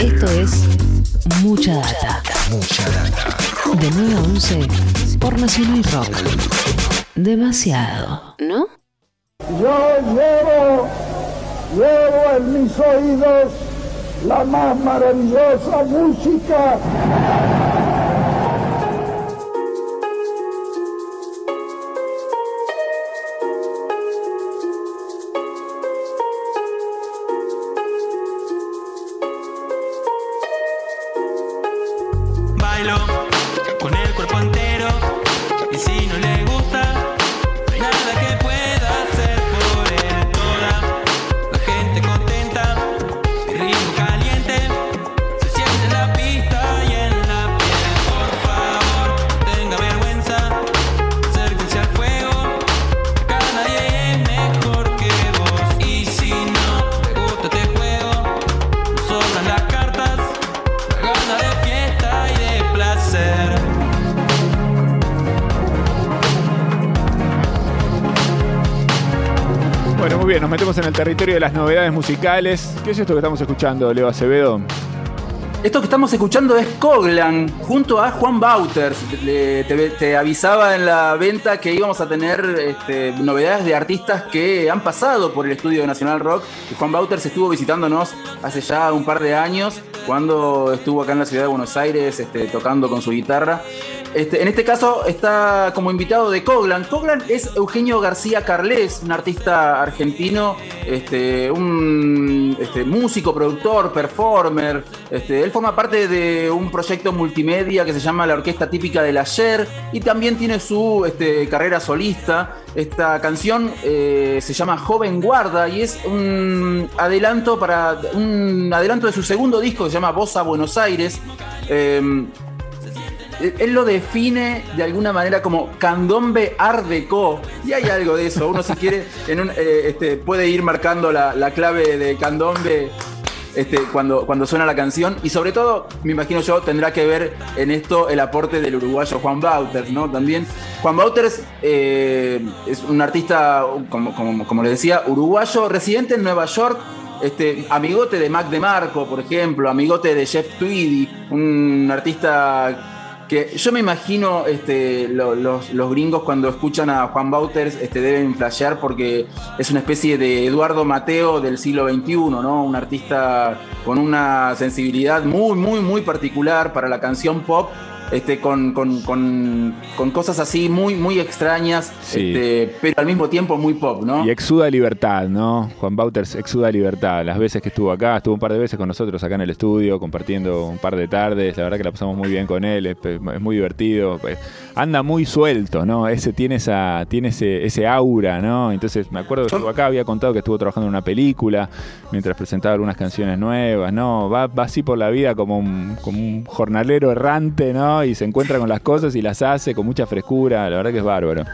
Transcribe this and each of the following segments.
Esto es Mucha Data. Mucha data. De 9 a 11 por Nacional Rock. Demasiado, ¿no? Yo llevo, llevo en mis oídos la más maravillosa música. Bien, nos metemos en el territorio de las novedades musicales. ¿Qué es esto que estamos escuchando, Leo Acevedo? Esto que estamos escuchando es Coglan junto a Juan Bauters. Te, avisaba en la venta que íbamos a tener este, novedades de artistas que han pasado por el estudio de Nacional Rock. Juan Bauters estuvo visitándonos hace ya un par de años, cuando estuvo acá en la ciudad de Buenos Aires este, tocando con su guitarra. Este, en este caso está como invitado de Coglan. Coglan es Eugenio García Carles, un artista argentino, este, un este, músico, productor, performer. Él forma parte de un proyecto multimedia que se llama La Orquesta Típica del Ayer y también tiene su carrera solista. Esta canción eh, se llama Joven Guarda y es un adelanto para un adelanto de su segundo disco que se llama Voz a Buenos Aires. Eh, él lo define de alguna manera como candombe art deco y hay algo de eso. Uno si quiere en un, eh, este, puede ir marcando la, la clave de candombe este, cuando, suena la canción. Y sobre todo me imagino yo tendrá que ver en esto el aporte del uruguayo Juan Bauters no también Juan Bauters eh, es un artista como, como, les decía uruguayo residente en Nueva York este, amigote de Mac DeMarco, por ejemplo, amigote de Jeff Tweedy, un artista que yo me imagino este, lo- los, los gringos cuando escuchan a Juan Bauters este, deben flashear porque es una especie de Eduardo Mateo del siglo XXI, ¿no? Un artista con una sensibilidad muy, muy, muy particular para la canción pop. Este, con, con- con- con cosas así muy, muy extrañas, Sí. este, pero al mismo tiempo muy pop, ¿no? Y exuda libertad, ¿no? Juan Bauters exuda libertad. Las veces que estuvo acá, estuvo un par de veces con nosotros acá en el estudio, compartiendo un par de tardes. La verdad que la pasamos muy bien con él, es, es muy divertido. pues, Anda muy suelto, ¿no? Ese tiene esa, tiene ese, ese aura, ¿no? Entonces me acuerdo que estuvo acá, había contado que estuvo trabajando en una película mientras presentaba algunas canciones nuevas, ¿no? Va, va así por la vida como un, como un jornalero errante, ¿no? Y se encuentra con las cosas y las hace con mucha frescura. La verdad que es bárbaro.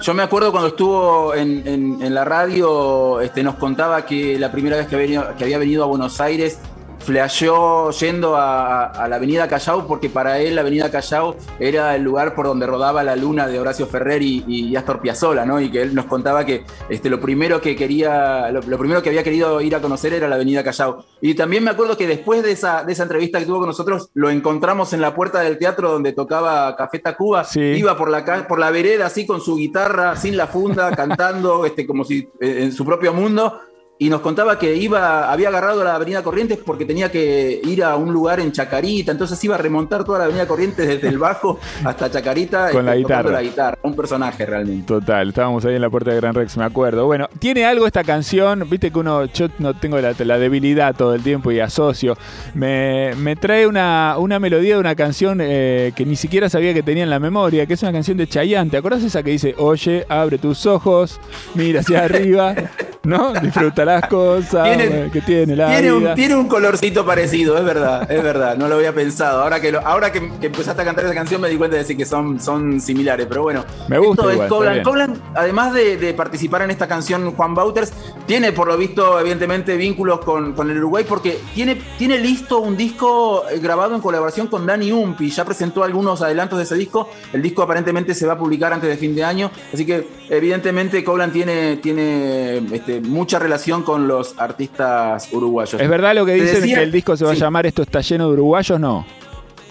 Yo me acuerdo cuando estuvo en, la radio, este, nos contaba que la primera vez que había venido a Buenos Aires flasheó yendo a, a la Avenida Callao porque para él la Avenida Callao era el lugar por donde rodaba la luna de Horacio Ferrer y, y Astor Piazzolla, ¿no? Y que él nos contaba que este, lo primero que quería, lo, lo primero que había querido ir a conocer era la Avenida Callao. Y también me acuerdo que después de esa, de esa entrevista que tuvo con nosotros, lo encontramos en la puerta del teatro donde tocaba Café Tacuba. Sí. Iba por la, ca- por la vereda así con su guitarra, sin la funda, cantando este, como si eh, en su propio mundo. Y nos contaba que iba, había agarrado la Avenida Corrientes porque tenía que ir a un lugar en Chacarita, entonces iba a remontar toda la Avenida Corrientes desde el bajo hasta Chacarita Con la este, guitarra. la guitarra. Un personaje realmente. Total, estábamos ahí en la puerta de Gran Rex, me acuerdo. Bueno, tiene algo esta canción, viste que uno, yo no tengo la, la debilidad todo el tiempo y asocio. Me, me trae una, una melodía de una canción eh, que ni siquiera sabía que tenía en la memoria, que es una canción de Chayanne. ¿Te acordás esa que dice, oye, abre tus ojos, mira hacia arriba, ¿no? Disfruta las cosas Tiene- que tiene la Tiene vida. un, tiene un colorcito parecido, es verdad, es verdad, no lo había pensado. Ahora que, lo- ahora que, que empezaste a cantar esa canción me di cuenta de decir que son, son similares, pero bueno. Me gusta Esto igual, Coblan. Coblan, además de, de participar en esta canción, Juan Bauters, tiene por lo visto, evidentemente, vínculos con, con el Uruguay, porque tiene, tiene listo un disco eh, grabado en colaboración con Dani Umpi. Ya presentó algunos adelantos de ese disco. El disco aparentemente se va a publicar antes de fin de año. Así que, evidentemente, Coblan tiene, tiene este, este, mucha relación con los artistas uruguayos. ¿Es verdad lo que dicen decía- que el disco se va sí. a llamar Esto está lleno de uruguayos? No.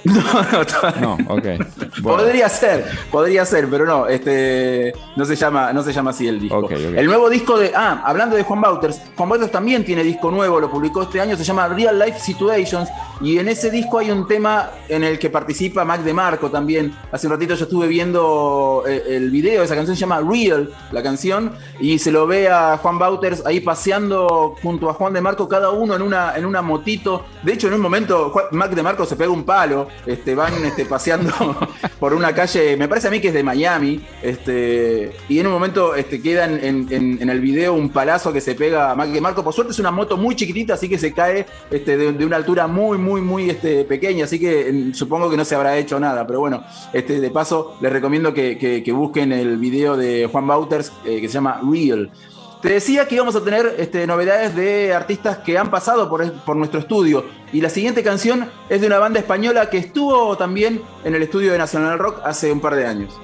No, no, No, ok. Bueno. Podría ser, podría ser, pero no, este, no se llama, no se llama así el disco. El nuevo disco de, ah, hablando de Juan Bauters, Juan Bauters también tiene disco nuevo, lo publicó este año, se llama Real Life Situations, y en ese disco hay un tema en el que participa Mac DeMarco también. Hace un ratito yo estuve viendo eh, el video de esa canción, se llama Real, la canción, y se lo ve a Juan Bauters ahí paseando junto a Juan DeMarco, cada uno en una, en una motito. De hecho, en un momento, Juan- Mac DeMarco se pega un palo, este, van este, paseando por una calle, me parece a mí que es de Miami, este, y en un momento este, queda en- en el video un palazo que se pega a Mac DeMarco. Por suerte es una moto muy chiquitita, así que se cae este, de, de una altura muy, muy, muy este, pequeña, así que en- supongo que no se habrá hecho nada. Pero bueno, este, de paso les recomiendo que, que- que busquen el video de Juan Bauters eh, que se llama Real. Te decía que íbamos a tener este, novedades de artistas que han pasado por, por nuestro estudio. Y la siguiente canción es de una banda española que estuvo también en el estudio de National Rock hace un par de años.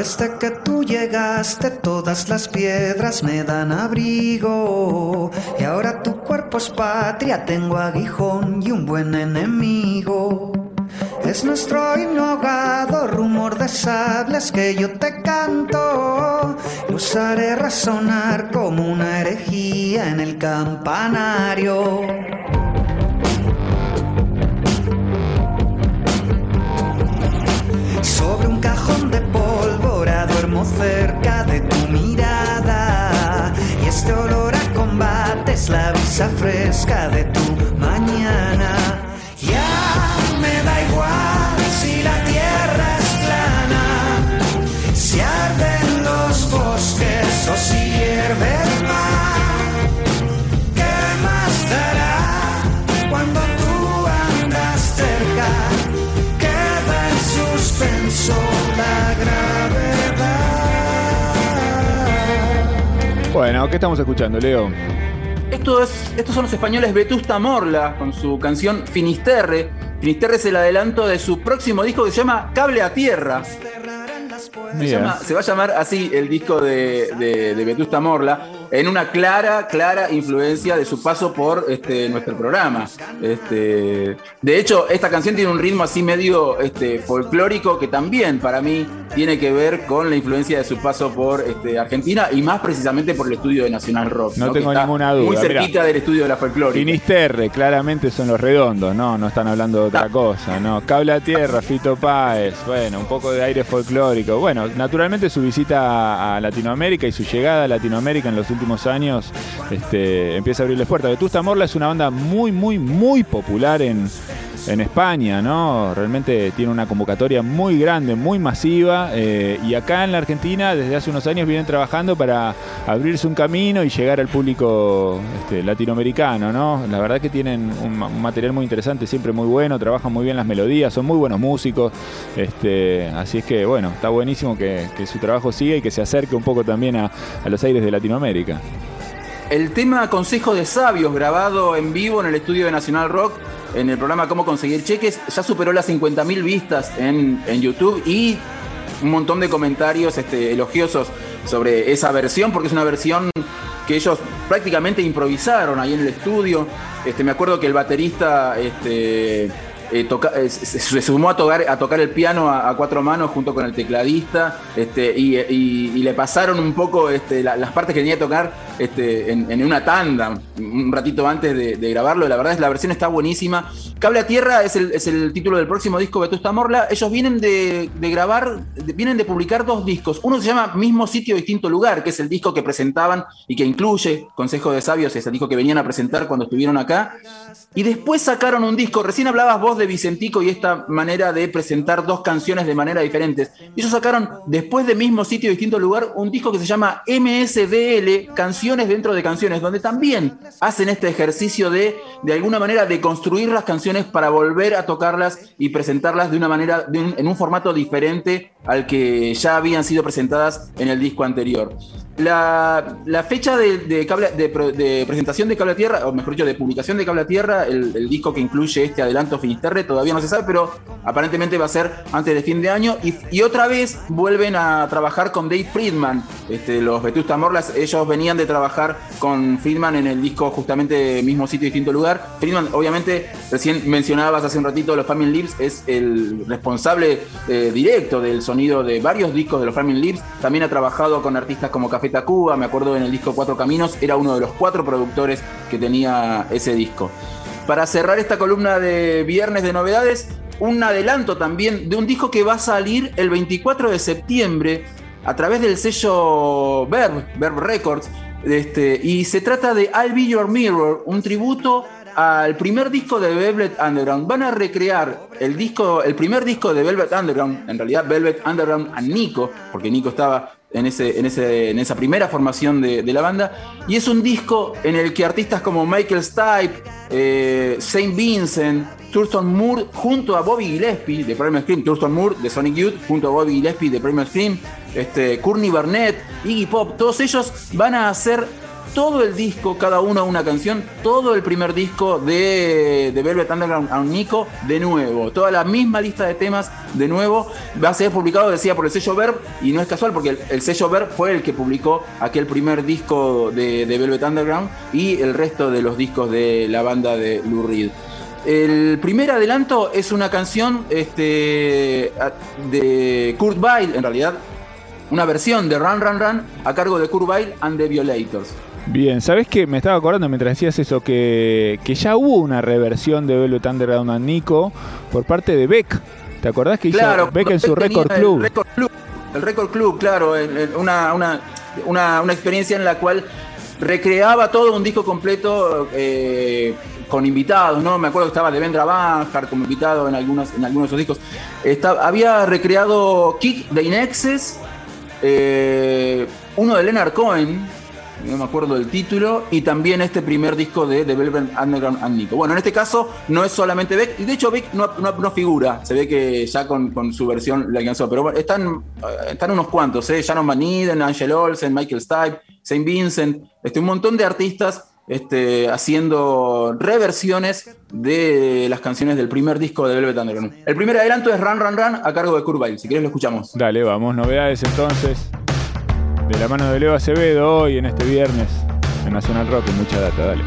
Desde que tú llegaste todas las piedras me dan abrigo y ahora tu cuerpo es patria, tengo aguijón y un buen enemigo. Es nuestro himno ahogado, rumor de sables que yo te canto. Los haré resonar como una herejía en el campanario. De tu mañana. Ya me da igual si la tierra es plana, si arden los bosques o si hierve el mar. ¿Qué más dará cuando tú andas cerca? Queda en suspenso la gravedad. Bueno, ¿qué estamos escuchando, Leo? Esto es- estos son los españoles Vetusta Morla con su canción Finisterre. Finisterre es el adelanto de su próximo disco que se llama Cable a Tierra. Se, llama- se va a llamar así el disco de Vetusta Morla, en una clara, clara influencia de su paso por este, nuestro programa. Este, de hecho, esta canción tiene un ritmo así medio este, folclórico que también para mí tiene que ver con la influencia de su paso por este, Argentina y más precisamente por el estudio de Nacional Rock. No tengo está ninguna duda, Muy cerquita mirá. del estudio de la folclórica. Finisterre, claramente son los redondos, ¿no? No están hablando de otra cosa, ¿no? Cable a tierra, Fito Páez, bueno, un poco de aire folclórico. Bueno, naturalmente su visita a Latinoamérica y su llegada a Latinoamérica en los últimos años este, empieza a abrirles puertas. Vetusta Morla es una banda muy, muy, muy popular en, en España, ¿no? Realmente tiene una convocatoria muy grande, muy masiva. eh, y acá en la Argentina, desde hace unos años, vienen trabajando para abrirse un camino y llegar al público este, latinoamericano, ¿no? La verdad que tienen un, ma- un material muy interesante, siempre muy bueno, trabajan muy bien las melodías, son muy buenos músicos. Este, así es que, bueno, está buenísimo que, que su trabajo siga y que se acerque un poco también a, a los aires de Latinoamérica. El tema Consejo de Sabios, grabado en vivo en el estudio de Nacional Rock, en el programa Cómo Conseguir Cheques, ya superó las 50.000 vistas en, en YouTube y un montón de comentarios este, elogiosos sobre esa versión, porque es una versión que ellos prácticamente improvisaron ahí en el estudio. Este, me acuerdo que el baterista este, eh, eh, se, sumó a tocar, el piano a, cuatro manos junto con el tecladista este, y, le pasaron un poco este, la- las partes que tenía que tocar este, en, una tanda un ratito antes de, grabarlo. La verdad es la versión está buenísima. Cable a Tierra es el, es el título del próximo disco Vetusta Morla. Ellos vienen de, de grabar, vienen de publicar dos discos. Uno se llama Mismo Sitio, Distinto Lugar, que es el disco que presentaban y que incluye Consejo de Sabios, es el disco que venían a presentar cuando estuvieron acá. Y después sacaron un disco, recién hablabas vos de Vicentico y esta manera de presentar dos canciones de manera diferentes. Ellos sacaron, después de mismo sitio, distinto lugar, un disco que se llama MSDL, Dentro de Canciones, donde también hacen este ejercicio de, de alguna manera, de construir las canciones para volver a tocarlas y presentarlas de una manera, en un formato diferente al que ya habían sido presentadas en el disco anterior. La, fecha de, de de presentación de Cable Tierra, o mejor dicho, de publicación de Cable Tierra, el, disco que incluye este adelanto Finisterre, todavía no se sabe, pero aparentemente va a ser antes de fin de año. Y, y otra vez vuelven a trabajar con Dave Friedman, este, los Vetusta Morlas. Ellos venían de trabajar con Friedman en el disco justamente mismo sitio, distinto lugar. Friedman, obviamente, recién mencionabas hace un ratito los Family Lips, es el responsable eh, directo del sonido de varios discos de los Family Lips. También ha trabajado con artistas como Café Tacuba, me acuerdo en el disco Cuatro Caminos, era uno de los cuatro productores que tenía ese disco. Para cerrar esta columna de viernes de novedades, un adelanto también de un disco que va a salir el 24 de septiembre a través del sello Verb, Verb Records, este, y se trata de I'll Be Your Mirror, un tributo al primer disco de Velvet Underground. Van a recrear el disco, el primer disco de Velvet Underground, en realidad Velvet Underground a Nico, porque Nico estaba en, ese, en, ese, en esa primera formación de, la banda. Y es un disco en el que artistas como Michael Stipe, eh, Saint Vincent, Thurston Moore, junto a Bobby Gillespie de Primal Scream, Thurston Moore de Sonic Youth, junto a Bobby Gillespie de Primal Scream, este, Courtney Barnett, Iggy Pop, todos ellos van a hacer todo el disco, cada uno una canción, todo el primer disco de, Velvet Underground a Nico de nuevo. Toda la misma lista de temas de nuevo. Va a ser publicado, decía, por el sello Verb, y no es casual porque el, el sello Verb fue el que publicó aquel primer disco de, Velvet Underground y el resto de los discos de la banda de Lou Reed. El primer adelanto es una canción este, de Kurt Weill, en realidad, una versión de Run Run Run a cargo de Kurt Weill and the Violators. Bien, ¿sabés qué? Me estaba acordando mientras decías eso que, que ya hubo una reversión de Velvet Underground a Nico por parte de Beck. ¿Te acordás que hizo Claro, Beck en su Record el Club? Record Club. El Record Club, claro, el- el- una, una, una, una experiencia en la cual recreaba todo un disco completo eh, con invitados, ¿no? Me acuerdo que estaba Devendra Banhart como invitado en algunos, en algunos de esos discos. Está- había recreado Kick de Inexes, eh, uno de Leonard Cohen, no me acuerdo del título, y también este primer disco de The Velvet Underground and Nico. Bueno, en este caso no es solamente Beck, y de hecho Beck no, no- no figura, se ve que ya con, con su versión le alcanzó, pero bueno, están, eh, están unos cuantos, ¿eh? Shannon Van Eden, Angel Olsen, Michael Stipe, Saint Vincent, este, un montón de artistas este, haciendo reversiones de las canciones del primer disco de Velvet Underground. El primer adelanto es Run Run Run a cargo de Kurt Weill, si querés lo escuchamos. Dale, vamos, novedades entonces. De la mano de Leo Acevedo hoy en este viernes en Nacional Rock, y mucha data, dale.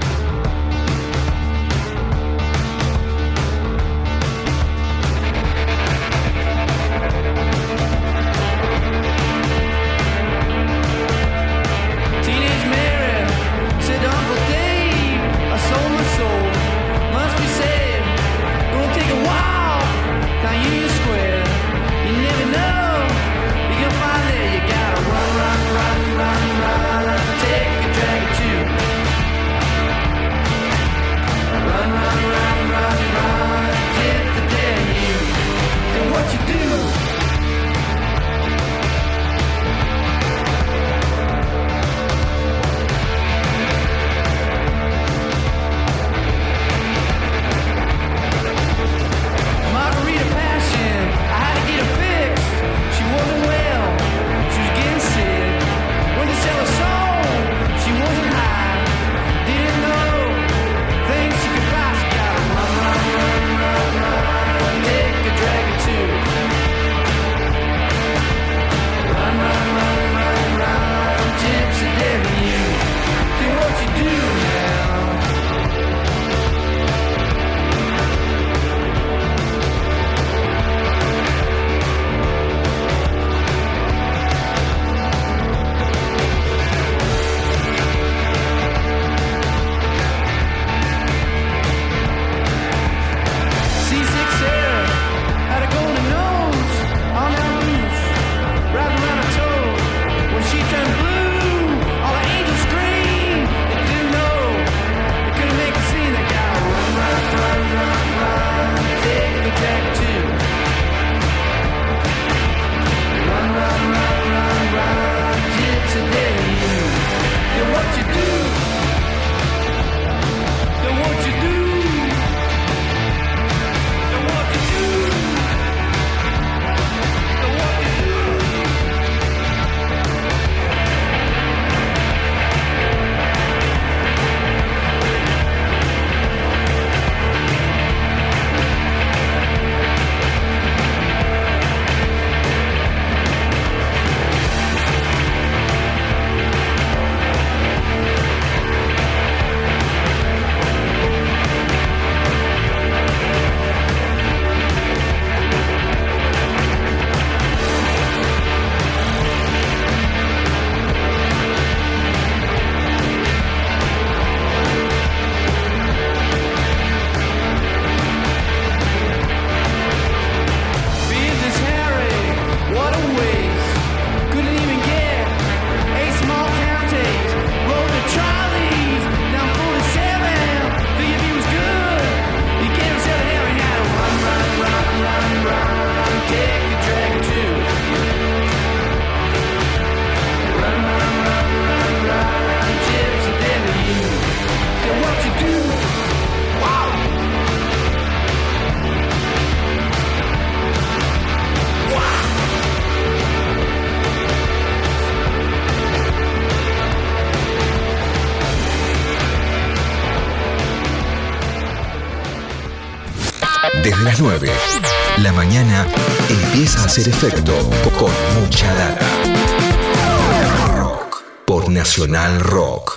9, la mañana empieza a hacer efecto con mucha data. Por Nacional Rock.